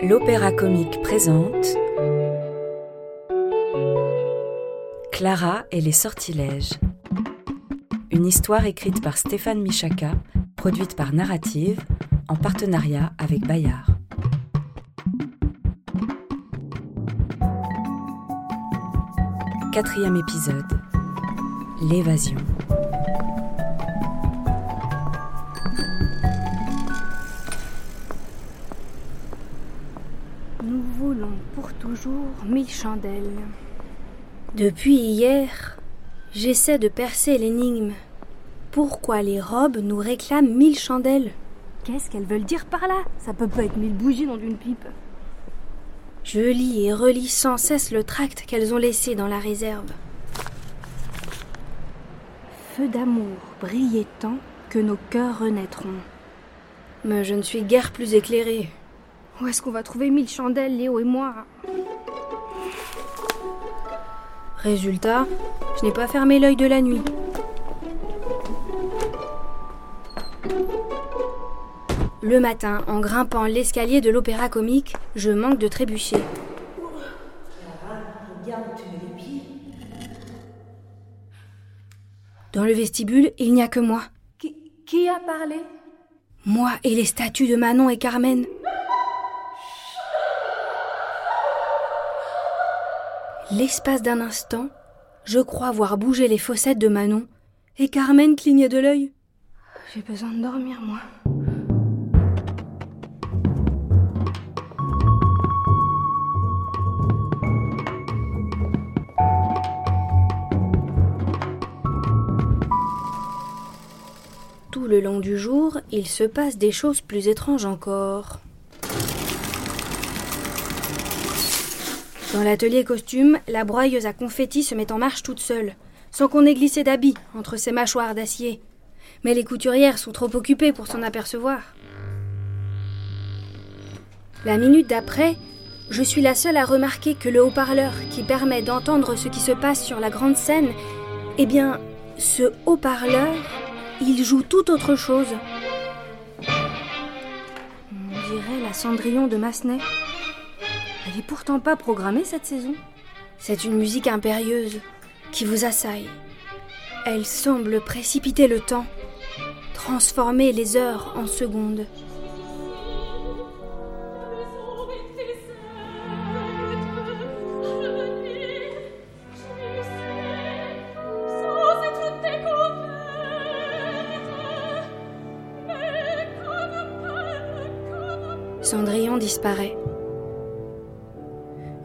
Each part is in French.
L'Opéra Comique présente Clara et les sortilèges. Une histoire écrite par Stéphane Michaka, produite par Narrative, en partenariat avec Bayard. Quatrième épisode. L'évasion. Toujours mille chandelles. Depuis hier, j'essaie de percer l'énigme. Pourquoi les robes nous réclament mille chandelles? Qu'est-ce qu'elles veulent dire par là? Ça peut pas être mille bougies dans une pipe. Je lis et relis sans cesse le tract qu'elles ont laissé dans la réserve. Feu d'amour, brillez tant que nos cœurs renaîtront. Mais je ne suis guère plus éclairée. Où est-ce qu'on va trouver mille chandelles, Léo et moi? Résultat, je n'ai pas fermé l'œil de la nuit. Le matin, en grimpant l'escalier de l'opéra comique, je manque de trébucher. Dans le vestibule, il n'y a que moi. qui, qui a parlé? Moi et les statues de Manon et Carmen. L'espace d'un instant, je crois voir bouger les fossettes de Manon et Carmen cligner de l'œil. J'ai besoin de dormir, moi. Tout le long du jour, il se passe des choses plus étranges encore. Dans l'atelier costume, la broyeuse à confetti se met en marche toute seule, sans qu'on ait glissé d'habits entre ses mâchoires d'acier. Mais les couturières sont trop occupées pour s'en apercevoir. La minute d'après, je suis la seule à remarquer que le haut-parleur qui permet d'entendre ce qui se passe sur la grande scène, eh bien, ce haut-parleur, il joue tout autre chose. On dirait la Cendrillon de Massenet. Pourtant pas programmée cette saison. C'est une musique impérieuse qui vous assaille. Elle semble précipiter le temps, transformer les heures en secondes. Cendrillon disparaît.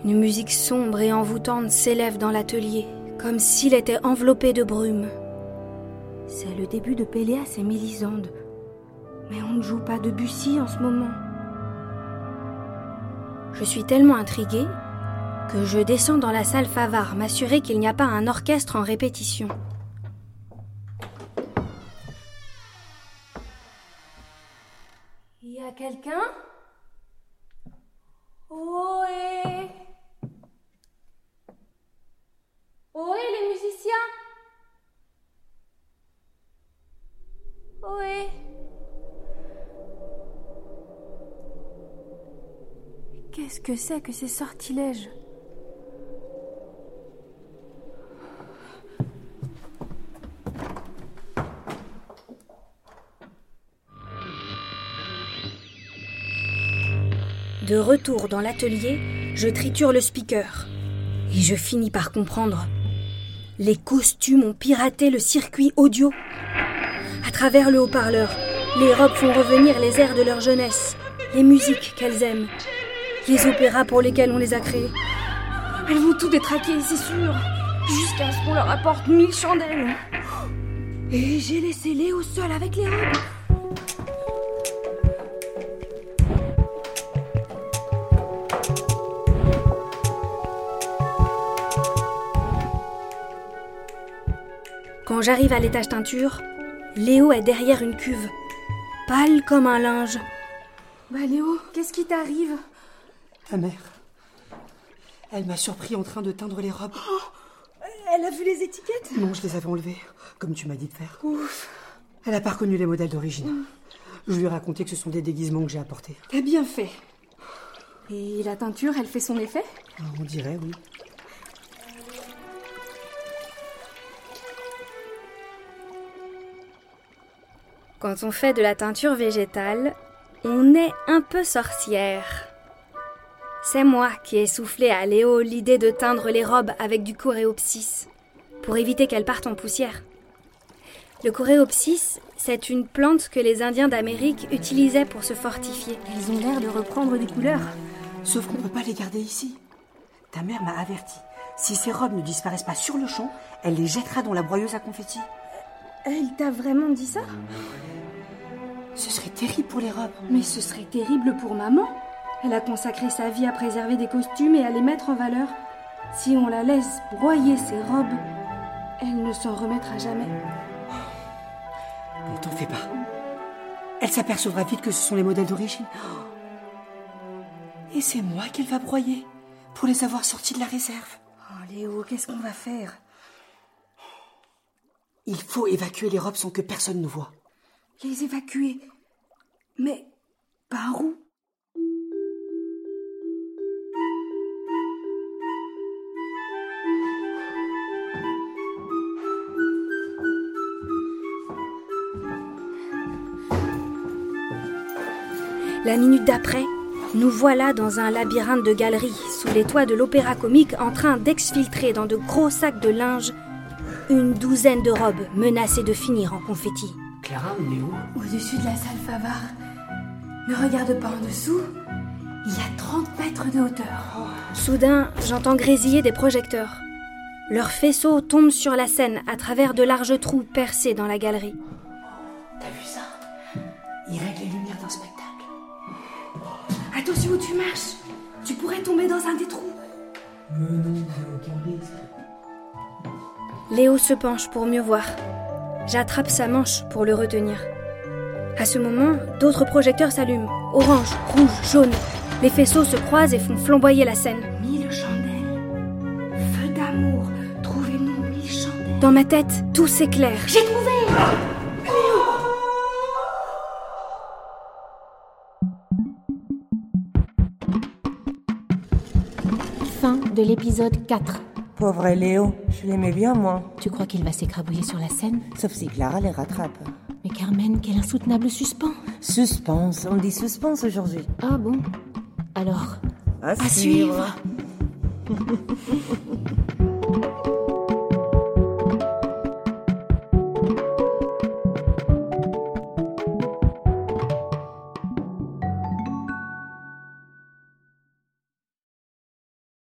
Une musique sombre et envoûtante s'élève dans l'atelier, comme s'il était enveloppé de brume. C'est le début de Péléas et Mélisande. Mais on ne joue pas de Bussy en ce moment. Je suis tellement intriguée que je descends dans la salle Favard m'assurer qu'il n'y a pas un orchestre en répétition. Il y a quelqu'un? Ohé Ohé les musiciens Ohé Qu'est-ce que c'est que ces sortilèges? De retour dans l'atelier, je triture le speaker. Et je finis par comprendre. Les costumes ont piraté le circuit audio. À travers le haut-parleur, les robes font revenir les airs de leur jeunesse, les musiques qu'elles aiment, les opéras pour lesquels on les a créés. Elles vont tout détraquer, c'est sûr Jusqu'à ce qu'on leur apporte mille chandelles Et j'ai laissé Léo seul avec les robes j'arrive à l'étage teinture, Léo est derrière une cuve, pâle comme un linge. Bah Léo, qu'est-ce qui t'arrive? Ta mère. Elle m'a surpris en train de teindre les robes. Elle a vu les étiquettes? Non, je les avais enlevées, comme tu m'as dit de faire. Ouf Elle n'a pas reconnu les modèles d'origine. Je lui ai raconté que ce sont des déguisements que j'ai apportés. T'as bien fait. Et la teinture, elle fait son effet? Ah, On dirait, oui. Quand on fait de la teinture végétale, on est un peu sorcière. C'est moi qui ai soufflé à Léo l'idée de teindre les robes avec du coréopsis, pour éviter qu'elles partent en poussière. Le coréopsis, c'est une plante que les Indiens d'Amérique utilisaient pour se fortifier. Elles ont l'air de reprendre des couleurs. Sauf qu'on peut pas les garder ici. Ta mère m'a averti. Si ces robes ne disparaissent pas sur le champ, elle les jettera dans la broyeuse à confetti. Elle t'a vraiment dit ça? Ce serait terrible pour les robes. Mais ce serait terrible pour maman. Elle a consacré sa vie à préserver des costumes et à les mettre en valeur. Si on la laisse broyer ses robes, elle ne s'en remettra jamais. Ne t'en fais pas. Elle s'apercevra vite que ce sont les modèles d'origine. Et c'est moi qu'elle va broyer pour les avoir sortis de la réserve. Oh Léo, qu'est-ce qu'on va faire? Il faut évacuer les robes sans que personne ne voie. Les évacuer Mais par où? La minute d'après, nous voilà dans un labyrinthe de galeries, sous les toits de l'opéra comique, en train d'exfiltrer dans de gros sacs de linge une douzaine de robes menacées de finir en confetti. Clara, on est où Au-dessus de la salle Favard. Ne regarde pas en dessous. Il y a 30 mètres de hauteur. Soudain, j'entends grésiller des projecteurs. Leurs faisceaux tombent sur la scène à travers de larges trous percés dans la galerie. T'as vu ça? Ils règlent les lumières d'un spectacle. Attention où tu marches. Tu pourrais tomber dans un des trous. Léo se penche pour mieux voir. J'attrape sa manche pour le retenir. À ce moment, d'autres projecteurs s'allument. Orange, rouge, jaune. Les faisceaux se croisent et font flamboyer la scène. Mille chandelles. Feu d'amour. Trouvez-nous mille chandelles. Dans ma tête, tout s'éclaire. J'ai trouvé Fin de l'épisode 4. Pauvre Léo, je l'aimais bien moi. Tu crois qu'il va s'écrabouiller sur la scène? Sauf si Clara les rattrape. Mais Carmen, quel insoutenable suspens Suspense, on dit suspense aujourd'hui. Ah bon? Alors, À, suivre. suivre.